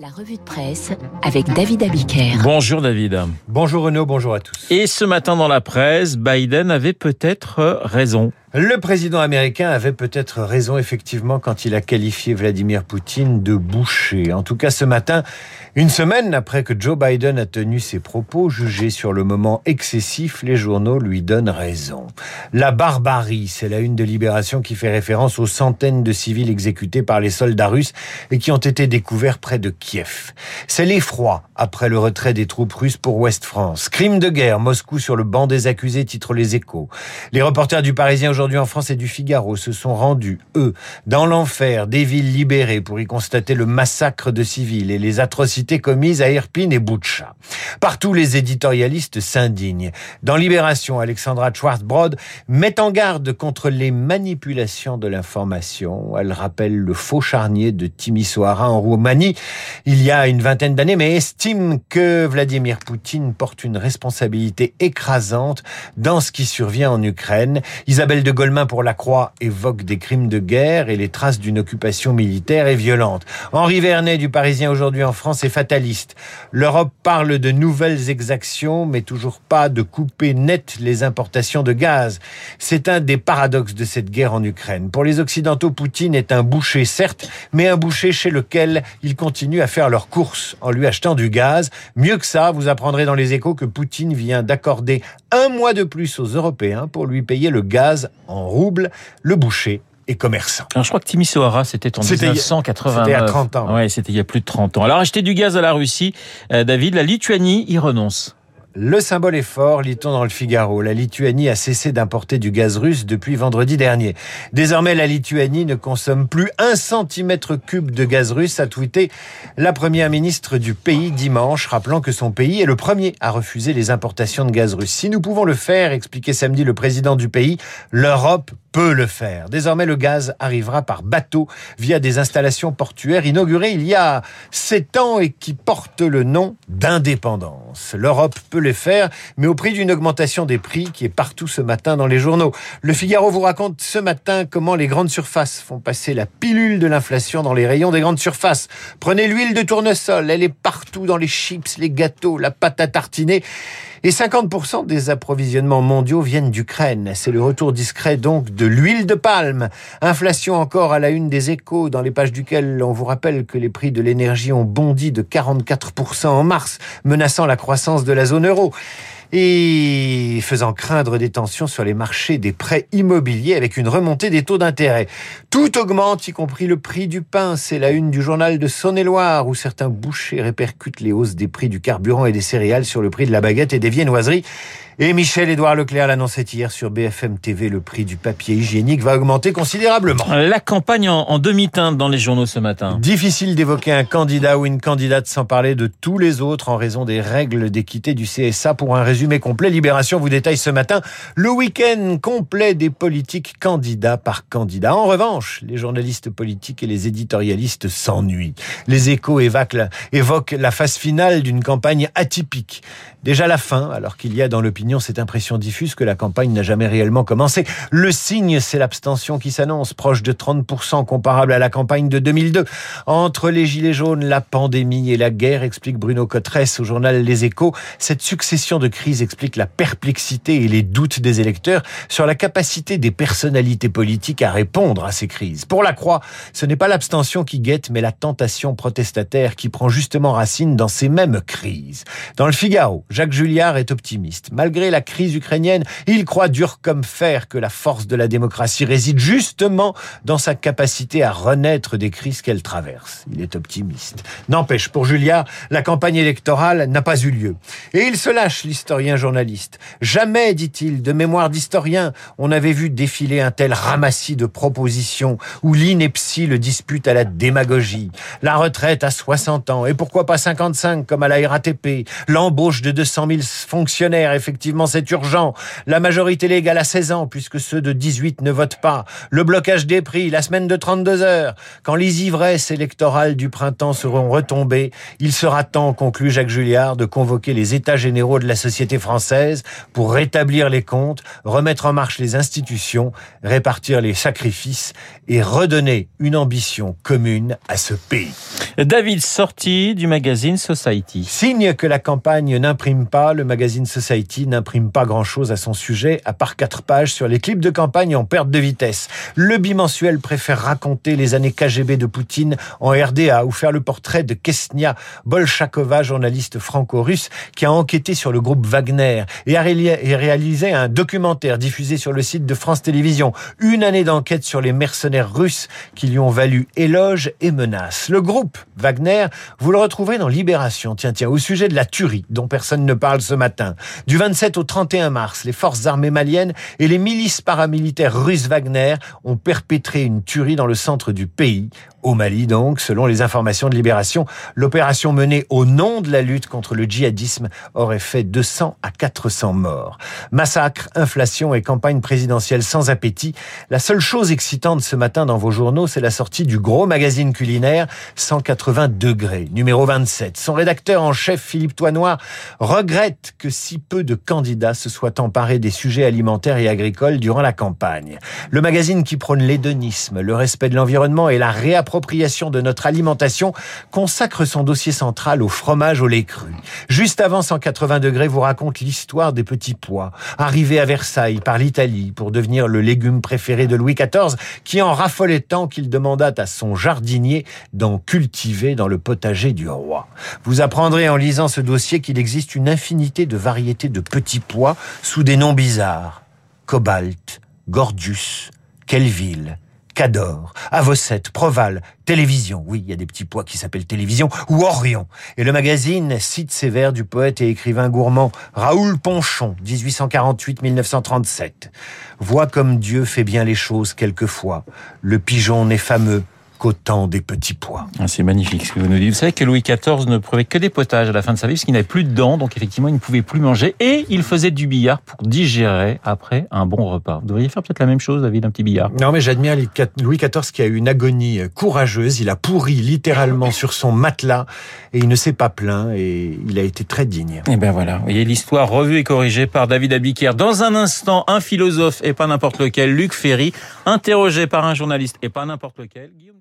La revue de presse avec David Abiker. Bonjour David. Bonjour Renaud, bonjour à tous. Et ce matin dans la presse, Biden avait peut-être raison. Le président américain avait peut-être raison effectivement quand il a qualifié Vladimir Poutine de boucher. En tout cas ce matin, une semaine après que Joe Biden a tenu ses propos jugés sur le moment excessif, les journaux lui donnent raison. La barbarie, c'est la une de Libération qui fait référence aux centaines de civils exécutés par les soldats russes et qui ont été découverts près de Kiev. C'est l'effroi après le retrait des troupes russes pour Ouest France. Crime de guerre, Moscou sur le banc des accusés, titre les échos. Les reporters du Parisien aujourd'hui aujourd'hui en France et du Figaro se sont rendus, eux, dans l'enfer des villes libérées pour y constater le massacre de civils et les atrocités commises à Irpin et Boutcha. Partout, les éditorialistes s'indignent. Dans Libération, Alexandra Schwarzbrod met en garde contre les manipulations de l'information. Elle rappelle le faux charnier de Timisoara en Roumanie il y a une vingtaine d'années, mais estime que Vladimir Poutine porte une responsabilité écrasante dans ce qui survient en Ukraine. Isabelle de Goldman pour la Croix évoque des crimes de guerre et les traces d'une occupation militaire et violente. Henri Vernet du Parisien aujourd'hui en France est fataliste. L'Europe parle de nouvelles exactions, mais toujours pas de couper net les importations de gaz. C'est un des paradoxes de cette guerre en Ukraine. Pour les Occidentaux, Poutine est un boucher, certes, mais un boucher chez lequel ils continuent à faire leurs courses en lui achetant du gaz. Mieux que ça, vous apprendrez dans les échos que Poutine vient d'accorder un mois de plus aux Européens pour lui payer le gaz en rouble, le boucher et commerçant. Alors, je crois que Timisoara, c'était en 1980. C'était il y a 30 ans. Oui, c'était il y a plus de 30 ans. Alors, acheter du gaz à la Russie, euh, David, la Lituanie y renonce. Le symbole est fort, lit-on dans le Figaro. La Lituanie a cessé d'importer du gaz russe depuis vendredi dernier. Désormais, la Lituanie ne consomme plus un centimètre cube de gaz russe, a tweeté la première ministre du pays dimanche, rappelant que son pays est le premier à refuser les importations de gaz russe. Si nous pouvons le faire, expliquait samedi le président du pays, l'Europe peut le faire. Désormais, le gaz arrivera par bateau via des installations portuaires inaugurées il y a sept ans et qui portent le nom d'indépendance. L'Europe peut les faire, mais au prix d'une augmentation des prix qui est partout ce matin dans les journaux. Le Figaro vous raconte ce matin comment les grandes surfaces font passer la pilule de l'inflation dans les rayons des grandes surfaces. Prenez l'huile de tournesol, elle est partout dans les chips, les gâteaux, la pâte à tartiner. Et 50% des approvisionnements mondiaux viennent d'Ukraine. C'est le retour discret donc de l'huile de palme. Inflation encore à la une des échos, dans les pages duquel on vous rappelle que les prix de l'énergie ont bondi de 44% en mars, menaçant la croissance de la zone euro et faisant craindre des tensions sur les marchés des prêts immobiliers avec une remontée des taux d'intérêt. Tout augmente, y compris le prix du pain. C'est la une du journal de Saône-et-Loire où certains bouchers répercutent les hausses des prix du carburant et des céréales sur le prix de la baguette et des viennoiseries. Et Michel-Édouard Leclerc l'annonçait hier sur BFM TV, le prix du papier hygiénique va augmenter considérablement. La campagne en, demi-teinte dans les journaux ce matin. Difficile d'évoquer un candidat ou une candidate sans parler de tous les autres en raison des règles d'équité du CSA. Pour un résumé complet, Libération vous détaille ce matin le week-end complet des politiques candidat par candidat. En revanche, les journalistes politiques et les éditorialistes s'ennuient. Les échos évoquent la phase finale d'une campagne atypique. Déjà la fin, alors qu'il y a dans l'opinion cette impression diffuse que la campagne n'a jamais réellement commencé. Le signe, c'est l'abstention qui s'annonce, proche de 30%, comparable à la campagne de 2002. Entre les gilets jaunes, la pandémie et la guerre, explique Bruno Cotresse au journal Les Échos, cette succession de crises explique la perplexité et les doutes des électeurs sur la capacité des personnalités politiques à répondre à ces crises. Pour la Croix, ce n'est pas l'abstention qui guette, mais la tentation protestataire qui prend justement racine dans ces mêmes crises. Dans le Figaro, Jacques Julliard est optimiste. Malgré la crise ukrainienne, il croit dur comme fer que la force de la démocratie réside justement dans sa capacité à renaître des crises qu'elle traverse. Il est optimiste. N'empêche, pour Julliard, la campagne électorale n'a pas eu lieu. Et il se lâche, journaliste. Jamais, dit-il, de mémoire d'historien, on avait vu défiler un tel ramassis de propositions où l'ineptie le dispute à la démagogie. La retraite à 60 ans, et pourquoi pas 55 comme à la RATP, l'embauche de 200 000 fonctionnaires, effectivement c'est urgent. La majorité légale à 16 ans, puisque ceux de 18 ne votent pas. Le blocage des prix, la semaine de 32 heures. Quand les ivresses électorales du printemps seront retombées, il sera temps, conclut Jacques Julliard, de convoquer les états généraux de la société société française pour rétablir les comptes, remettre en marche les institutions, répartir les sacrifices et redonner une ambition commune à ce pays. David sorti du magazine Society. Signe que la campagne n'imprime pas, le magazine Society n'imprime pas grand-chose à son sujet, à part quatre pages sur les clips de campagne en perte de vitesse. Le bimensuel préfère raconter les années KGB de Poutine en RDA ou faire le portrait de Kesnia Bolshakova, journaliste franco-russe qui a enquêté sur le groupe Wagner et a réalisé un documentaire diffusé sur le site de France Télévisions. Une année d'enquête sur les mercenaires russes qui lui ont valu éloges et menaces. Le groupe Wagner, vous le retrouvez dans Libération, tiens, tiens, au sujet de la tuerie dont personne ne parle ce matin. Du 27 au 31 mars, les forces armées maliennes et les milices paramilitaires russes Wagner ont perpétré une tuerie dans le centre du pays, au Mali donc, selon les informations de Libération. L'opération menée au nom de la lutte contre le djihadisme aurait fait 200 à 400 morts. Massacre, inflation et campagne présidentielle sans appétit. La seule chose excitante ce matin dans vos journaux, c'est la sortie du gros magazine culinaire 180 degrés, numéro 27. Son rédacteur en chef, Philippe Toinoir, regrette que si peu de candidats se soient emparés des sujets alimentaires et agricoles durant la campagne. Le magazine qui prône l'hédonisme, le respect de l'environnement et la réappropriation de notre alimentation consacre son dossier central au fromage au lait cru. Juste avant 180 degrés vous raconte l'histoire des petits pois, arrivés à Versailles par l'Italie pour devenir le légume préféré de Louis XIV, qui en raffolait tant qu'il demanda à son jardinier d'en cultiver dans le potager du roi. Vous apprendrez en lisant ce dossier qu'il existe une infinité de variétés de petits pois sous des noms bizarres. Cobalt, Gordius, Kelville, Cador, Avocette, Proval, Télévision. Oui, il y a des petits pois qui s'appellent Télévision ou Orion. Et le magazine cite ces vers du poète et écrivain gourmand Raoul Ponchon, 1848-1937. Vois comme Dieu fait bien les choses quelquefois. Le pigeon n'est fameux qu'autant des petits pois. Ah, c'est magnifique ce que vous nous dites. Vous savez que Louis XIV ne prouvait que des potages à la fin de sa vie parce qu'il n'avait plus de dents, donc effectivement il ne pouvait plus manger et il faisait du billard pour digérer après un bon repas. Vous devriez faire peut-être la même chose, David, un petit billard. Non, mais j'admire Louis XIV qui a eu une agonie courageuse. Il a pourri littéralement sur son matelas et il ne s'est pas plaint et il a été très digne. Et ben voilà, vous voyez l'histoire revue et corrigée par David Abiker. Dans un instant, un philosophe et pas n'importe lequel, Luc Ferry, interrogé par un journaliste et pas n'importe lequel, Guillaume